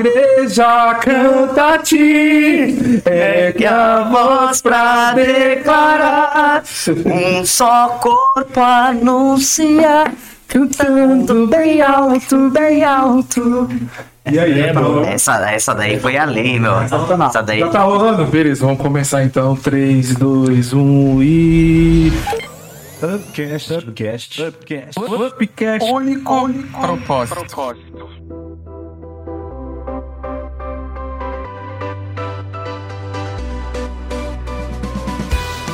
igreja canta a ti, é que a voz pra declarar Um só corpo anuncia, cantando bem alto, bem alto. E aí, É, tá mano. rolando? Essa, essa daí foi além, meu. Essa daí. Já tá rolando? Beleza, vamos começar então. 3, 2, 1 e. Upcast. Upcast. Upcast. Upcast. Único propósito.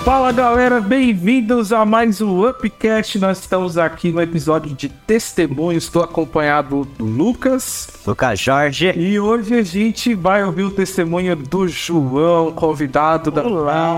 Fala galera, bem-vindos a mais um Upcast. Nós estamos aqui no episódio de testemunhos. Estou acompanhado do Lucas. Lucas Jorge. E hoje a gente vai ouvir o testemunho do João, convidado da Olá.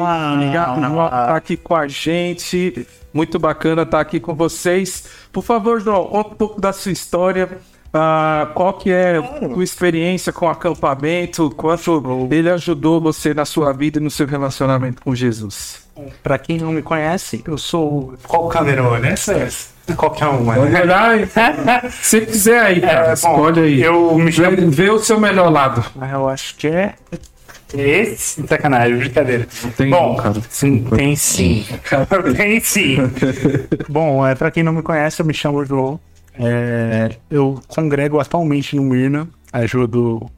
tá aqui com a gente. Muito bacana estar aqui com vocês. Por favor, João, conta um pouco da sua história. Ah, qual que é a sua experiência com o acampamento? Quanto ele ajudou você na sua vida e no seu relacionamento com Jesus? Pra quem não me conhece, eu sou. Qual câmera é essa. Qualquer uma. Pode né? olhar aí. Se quiser aí, cara. É, escolhe aí. eu me Vê, chamo- vê o seu melhor lado. Ah, Eu acho que é. Esse? Sacanagem, brincadeira. tem Bom, não, cara. sim, tem sim. tem sim. Bom, é, pra quem não me conhece, eu me chamo João. É, eu congrego atualmente no Mirna, ajudo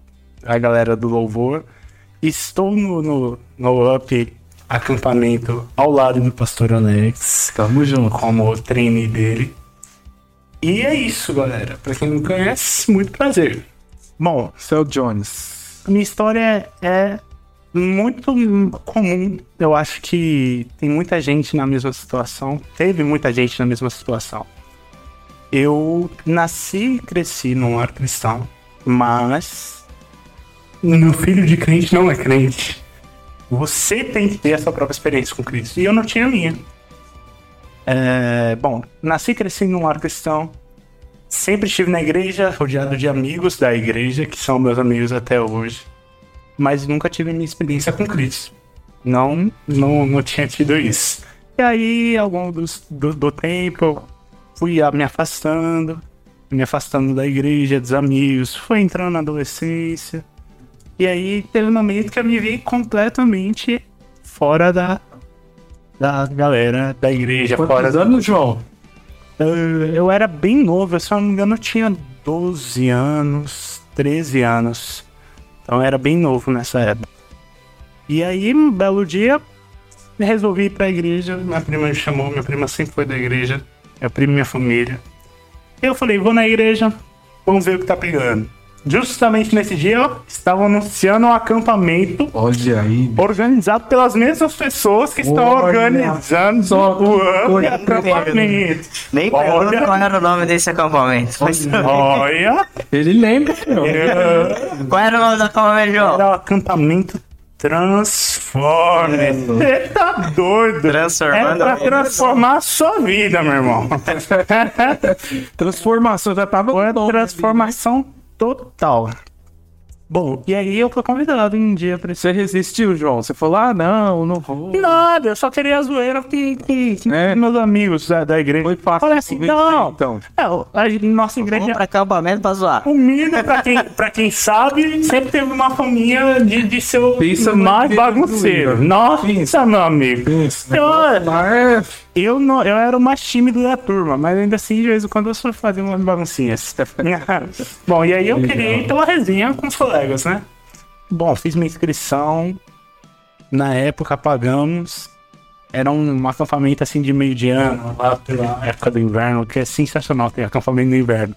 a galera do louvor. Estou no, no, no UP acampamento ao lado do pastor Alex, Tamo junto. como trainee dele. E é isso, galera. Pra quem não conhece, muito prazer. Bom, Céu Jones. a minha história é muito comum. Eu acho que tem muita gente na mesma situação. Teve muita gente na mesma situação. Eu nasci e cresci num lar cristão, mas meu filho de crente não é crente. Você tem que ter a sua própria experiência com Cristo. E eu não tinha a minha. É, bom, nasci e cresci num lar cristão. Sempre estive na igreja, rodeado de amigos da igreja, que são meus amigos até hoje. Mas nunca tive minha experiência com Cristo. Não, não, não tinha tido isso. E aí, ao longo dos- do, do tempo, fui me afastando, me afastando da igreja, dos amigos, fui entrando na adolescência. E aí teve um momento que eu me vi completamente fora da, da galera da igreja, fora Quantos da, anos, João? eu, eu era bem novo, se eu não me engano, eu tinha 12 anos, 13 anos. Então eu era bem novo nessa época. E aí, um belo dia, resolvi ir pra igreja. Minha prima me chamou, minha prima sempre foi da igreja. Minha prima e minha família. Eu falei, vou na igreja, vamos ver o que tá pegando. Justamente nesse dia, estavam anunciando um acampamento Olha aí. organizado pelas mesmas pessoas que estão Olha organizando só o AMP acampamento. Nem Olha. pergunta qual era o nome desse acampamento. Mas- Olha, Ele lembra, meu. é, Qual era o nome do acampamento, João? era o acampamento Transforme. Você tá doido? É Transformando pra a vida. transformar a sua vida, meu irmão. Transformação já tava Foi a bom, né? transformação total. Bom, e aí eu fui convidado um dia pra. Você resistiu, João? Você falou, ah, não, não vou. Nada, eu só queria a zoeira que, que, que É. meus amigos da, da igreja. Foi fácil. Falei assim, não, Então, É, a nossa igreja Vamos pra acampamento pra zoar. O Mirna, pra quem, pra quem sabe, sempre teve uma família de, de ser o Pensa mais bagunceiro. Nossa, meu amigo. isso. Eu, Mas, eu, não, eu era o mais tímido da turma, mas ainda assim, de vez em quando eu só fazia umas baguncinhas. Bom, e aí eu queria ir pela resenha com os colegas, né? Bom, fiz minha inscrição. Na época pagamos. Era um acampamento assim de meio de ano, lá pela época do inverno, que é sensacional ter acampamento no inverno.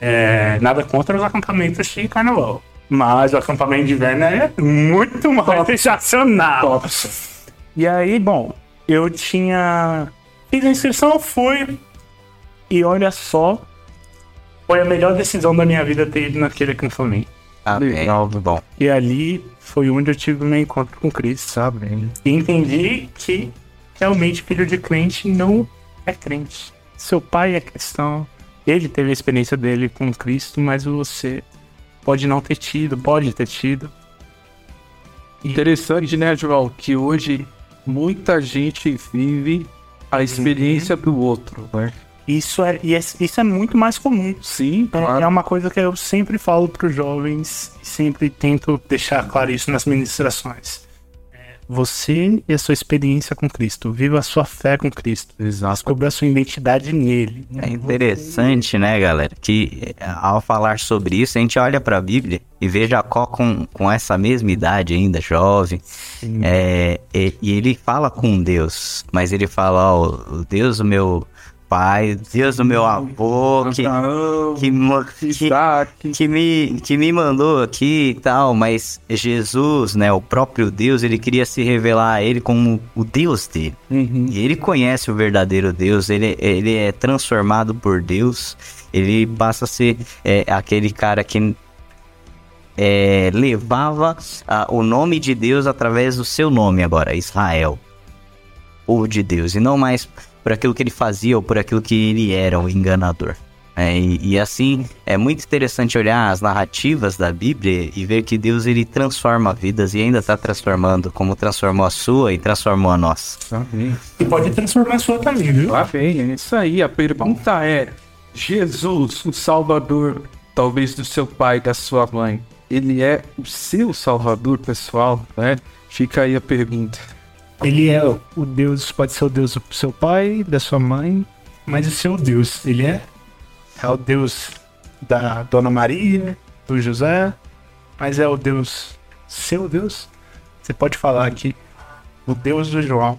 É, nada contra os acampamentos de carnaval. Mas o acampamento de inverno é muito mais sensacional. E aí, bom, eu tinha. Fiz a inscrição, fui. E olha só. Foi a melhor decisão da minha vida ter ido naquele acampamento. Amém. Bom. E ali foi onde eu tive meu encontro com Cristo, sabe? E entendi que realmente filho de crente não é crente. Seu pai é cristão, ele teve a experiência dele com Cristo, mas você pode não ter tido, pode ter tido. Interessante, né, João? Que hoje muita gente vive a experiência do outro, né? Isso é, e é- isso é muito mais comum. Sim, É, claro. é uma coisa que eu sempre falo para os jovens e sempre tento deixar claro isso nas ministrações. Você e a sua experiência com Cristo, viva a sua fé com Cristo, Exato. descubra a sua identidade nele. É interessante, né, galera, que eh, ao falar sobre isso, a gente olha pra Bíblia e vê Jacó com, com essa mesma idade ainda, jovem, é, e, e ele fala com Deus, mas ele fala, ó, o Deus do meu pai, Deus do meu avô, que, que, que, me, que me mandou aqui e tal, mas Jesus, né, o próprio Deus, ele queria se revelar a ele como o Deus dele. Uhum. E ele conhece o verdadeiro Deus, ele, ele é transformado por Deus, ele passa a ser é, aquele cara que é, levava o nome de Deus através do seu nome agora, Israel, povo de Deus, e não mais por aquilo que ele fazia ou por aquilo que ele era, o enganador. É, e, e assim, é muito interessante olhar as narrativas da Bíblia e ver que Deus ele transforma vidas e ainda está transformando, como transformou a sua e transformou a nossa. Amém. E pode transformar a sua também, viu? Lá vem, é isso aí. A pergunta é: Jesus, o Salvador, talvez do seu pai e da sua mãe, ele é o seu Salvador pessoal, né? Fica aí a pergunta. Ele é o Deus, pode ser o Deus do seu pai, da sua mãe, mas o seu Deus, ele é? É o Deus da Dona Maria, do José, mas é o Deus, seu Deus? Você pode falar aqui, o Deus do João,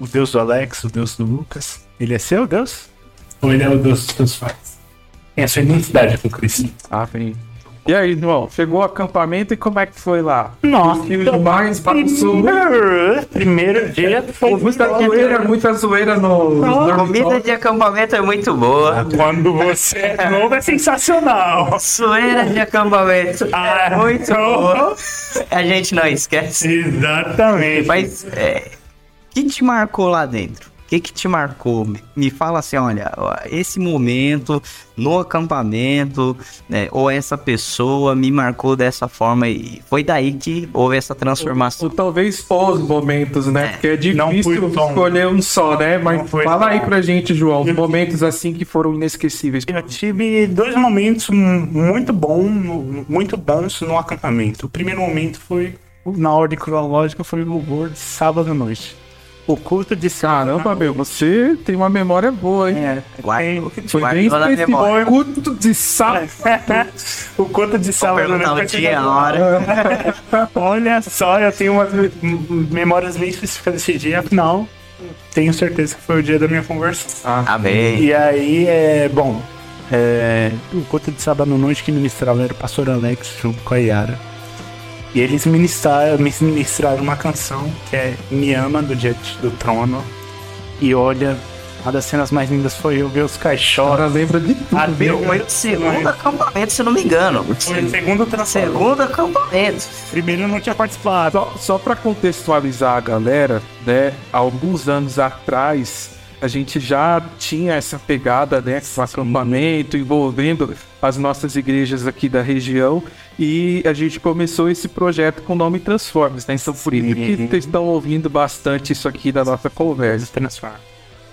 o Deus do Alex, o Deus do Lucas, ele é seu Deus? Ou ele é o Deus dos seus pais? Tem a sua identidade com Cristo. Amém. E aí, irmão, chegou o acampamento e como é que foi lá? Nossa, de mais, bagunçou. primeiro, primeiro dia foi Muita zoeira, muita zoeira no. A comida de acampamento é muito boa. Quando você é novo é sensacional. Sueira de acampamento Ah, é muito então- boa. A gente não esquece. Exatamente. Mas, é, o que te marcou lá dentro? O que, que te marcou? Me- fala assim, olha, esse momento no acampamento, né, ou essa pessoa me marcou dessa forma e foi daí que houve essa transformação. Ou talvez os momentos, né? Porque é difícil escolher um só, né? Mas foi fala aí tão- pra gente, João, os momentos assim que foram inesquecíveis. Eu tive dois momentos mu- muito bons, muito bons no acampamento. O primeiro momento foi, na ordem cronológica, foi o louvor de sábado à noite. O culto de Caramba, meu, você tem uma memória boa, hein? É, Foi bem específico. memória. Culto de sábado. o culto de sábado o noite. dia, a hora. Olha só, eu tenho umas memórias bem específicas desse dia, afinal, tenho certeza que foi o dia da minha conversão. Amém. E aí, é, bom, é, o culto de sábado à noite que ministrava era o pastor Alex junto com a Yara. E eles ministraram, me ministraram uma canção que é Me Ama do Diante do Trono. E olha, uma das cenas mais lindas foi eu ver os Agora caixotes. lembra de tudo. Meu, Foi o segundo acampamento, se não me engano. Foi o segundo. Segundo acampamento. Primeiro eu não tinha participado. Só, só para contextualizar a galera, né? Alguns anos atrás, a gente já tinha essa pegada, né? Com o acampamento, envolvendo as nossas igrejas aqui da região. E a gente começou esse projeto com o nome Transformes, né? Então, por isso que vocês estão ouvindo bastante isso aqui da nossa conversa. Transforma.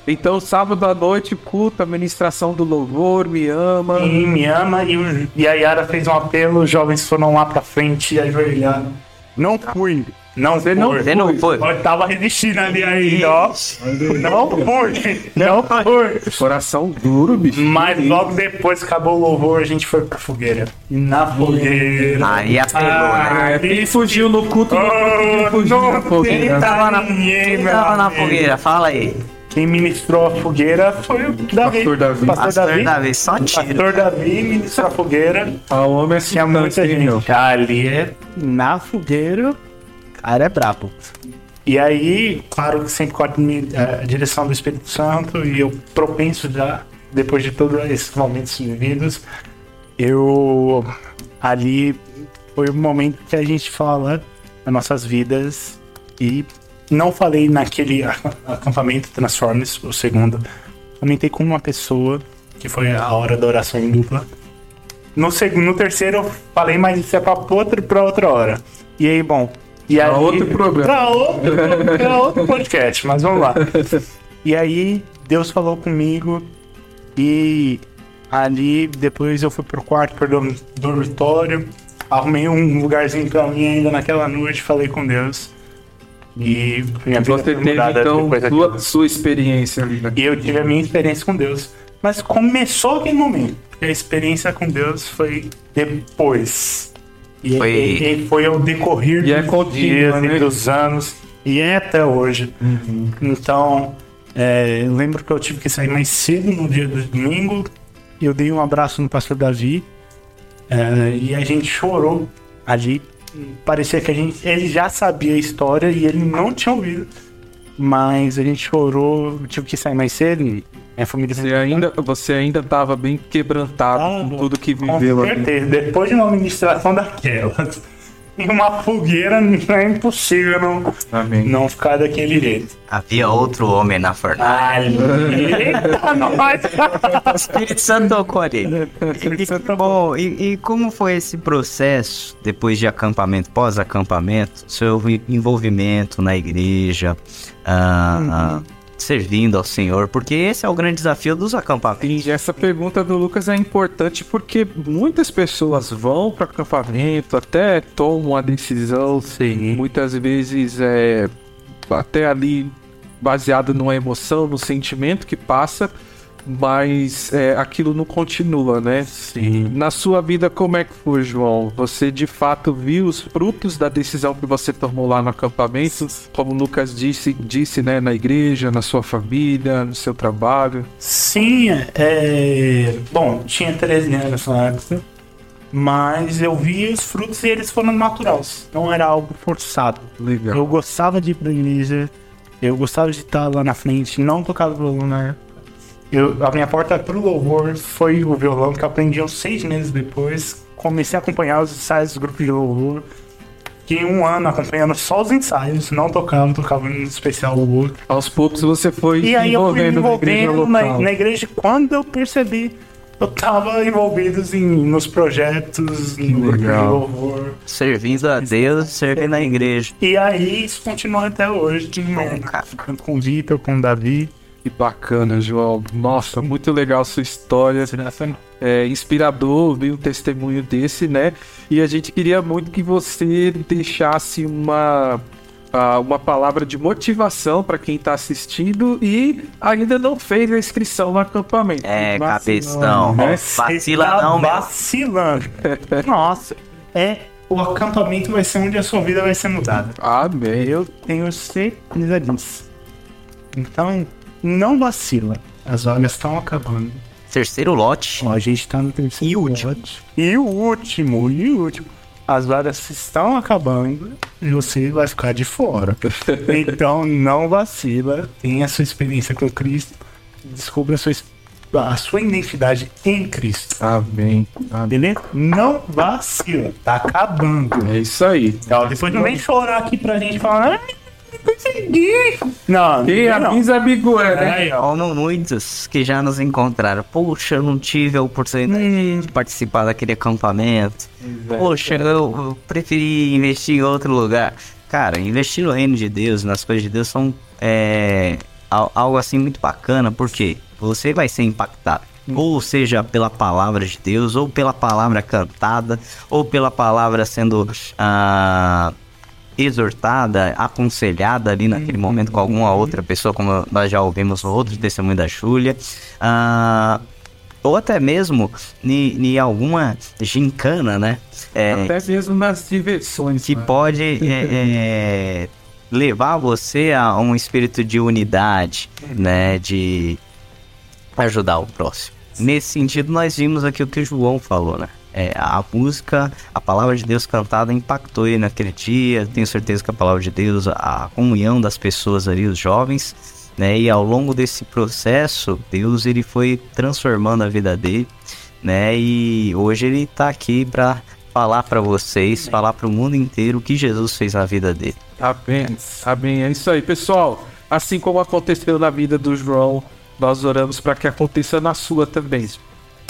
Então, sábado à noite, culto, administração do louvor, me ama. E me ama e, o- e a Yara fez um apelo, os jovens foram lá pra frente e ajoelharam. Não fui. Não Você não. Você não foi? Eu tava resistindo ali ainda, ó. Não fui. Não fui. Coração duro, bicho. Mas logo depois que acabou o louvor, a gente foi pra fogueira. E na fogueira. Aí apelou, né? É, quem fugiu no culto, Oh, fugiu na fogueira. tem Tava na, quem tava na fogueira? Fala aí. Quem ministrou a fogueira foi o Davi. Pastor Davi. Pastor Pastor Davi. Davi, só tiro. Pastor Davi ministrou a fogueira. A homem é Tinha muita gente. Ali é na fogueira. Cara é brabo. E aí, claro que sempre com a, admi- a direção do Espírito Santo e eu propenso já, depois de todos esses momentos vividos, eu ali foi o momento que a gente fala das nossas vidas e não falei naquele acampamento Transformers, o segundo, comentei com uma pessoa que foi a hora da oração em dupla. No, segundo, no terceiro eu falei, mas isso é pra outra, pra outra hora. E aí, bom. E aí, outro programa. Pra outro, pra outro podcast, mas vamos lá. E aí, Deus falou comigo E ali depois eu fui pro quarto, pro dormitório, arrumei um lugarzinho pra mim ainda naquela noite, falei com Deus. E minha vida Você teve então sua, sua experiência ali, né? E eu tive a minha experiência com Deus. Mas começou aquele momento. Porque a experiência com Deus foi depois. E Foi- e- foi ao decorrer E é dos dias né? e dos anos. E é até hoje. Então, é, eu lembro que eu tive que sair mais cedo no dia do domingo. E eu dei um abraço no pastor Davi. é, e a gente chorou ali. Parecia que a gente, ele já sabia a história e ele não tinha ouvido. Mas a gente chorou, tive que sair mais cedo. E minha família Você ainda, você ainda tava bem quebrantado Ah, com tudo que Com viveu ali. certeza. Depois de uma ministração daquelas, em uma fogueira, é impossível não, Amém. não ficar daquele jeito. Havia outro homem na fornalha. Eita, nós! Espírito Santo ali. E, bom, e, e como foi esse processo depois de acampamento, pós-acampamento, seu envolvimento na igreja, ah, ah, servindo ao Senhor? Porque esse é o grande desafio dos acampamentos. E essa pergunta do Lucas é importante porque muitas pessoas vão para acampamento, até tomam a decisão, Sim. muitas vezes é até ali baseado numa emoção, no sentimento que passa, mas é, aquilo não continua, né? Sim. Na sua vida, como é que foi, João? Você de fato viu os frutos da decisão que você tomou lá no acampamento? Como o Lucas disse, disse né, na igreja, na sua família, no seu trabalho? Sim, é... Bom, tinha 13 anos na época, mas eu vi os frutos e eles foram naturais. Não era algo forçado. Legal. Eu gostava de ir pra igreja, eu gostava de estar lá na frente, não tocava violão na época. Eu, a minha porta pro louvor foi o violão que eu aprendi uns seis meses depois. Comecei a acompanhar os ensaios dos grupos de louvor. Fiquei um ano acompanhando só os ensaios, não tocava, tocava em especial louvor. Aos poucos você foi E aí eu fui me envolvendo na igreja na, local. na igreja quando eu percebi. Eu tava envolvido em, nos projetos, no grupo de louvor. Servindo a Deus, servindo a igreja. E aí isso continua até hoje. cara. Tanto com o Vitor, com o Davi. Que bacana, João. Nossa, muito legal a sua história. É inspirador ouvir um testemunho desse, né? E a gente queria muito que você deixasse uma, uma palavra de motivação para quem está assistindo e ainda não fez a inscrição no acampamento. É, Vacilão, cabeção. né? Vacila tá não, vacilando. Nossa, é. O acampamento vai ser onde a sua vida vai ser mudada. Amém. Eu tenho certeza disso. Então, não vacila. As vagas estão acabando. Terceiro lote. Ó, a gente tá no terceiro E o último? lote. E o último, e o último. As vagas estão acabando e você vai ficar de fora. então não vacila, tenha a sua experiência com Cristo, descubra a sua, a sua identidade em Cristo. Amém. Amém. Beleza? Não vacila, tá acabando. É isso aí. Ó, depois não vem chorar aqui pra gente falar, não consegui. Não, Quem não. avisa, é, né? Ó, muitos que já nos encontraram. Poxa, eu não tive a oportunidade de participar daquele acampamento. Poxa, eu, eu preferi investir em outro lugar. Cara, investir no reino de Deus, nas coisas de Deus, são é, al- algo assim muito bacana, porque você vai ser impactado. Ou seja, pela palavra de Deus, ou pela palavra cantada, ou pela palavra sendo ah, exortada, aconselhada ali naquele momento com alguma outra pessoa, como nós já ouvimos no outro testemunho da Júlia. Ah, ou até mesmo em alguma gincana, né? É, Até mesmo nas diversões. que né? pode é, é, levar você a um espírito de unidade, né? De ajudar o próximo. Nesse sentido, nós vimos aqui o que o João falou, né? É, a música, a palavra de Deus cantada impactou ele naquele dia. Tenho certeza que a palavra de Deus, a comunhão das pessoas ali, os jovens, né? E ao longo desse processo, Deus ele foi transformando a vida dele, né? E hoje ele tá aqui para falar para vocês, falar para o mundo inteiro o que Jesus fez na vida dele. Amém. Amém. É isso aí, pessoal. Assim como aconteceu na vida do João, nós oramos para que aconteça na sua também.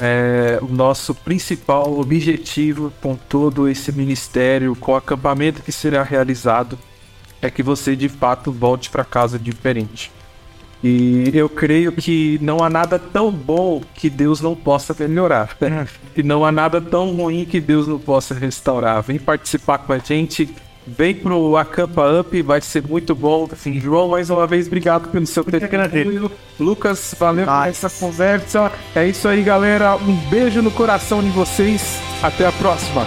É, o nosso principal objetivo com todo esse ministério, com o acampamento que será realizado, é que você de fato volte para casa diferente. E eu creio que não há nada tão bom que Deus não possa melhorar. E não há nada tão ruim que Deus não possa restaurar. Vem participar com a gente. Vem pro Acampa Up, vai ser muito bom. Assim, João, mais uma vez, obrigado pelo seu testemunho. Lucas, valeu por essa conversa. É isso aí, galera. Um beijo no coração de vocês. Até a próxima.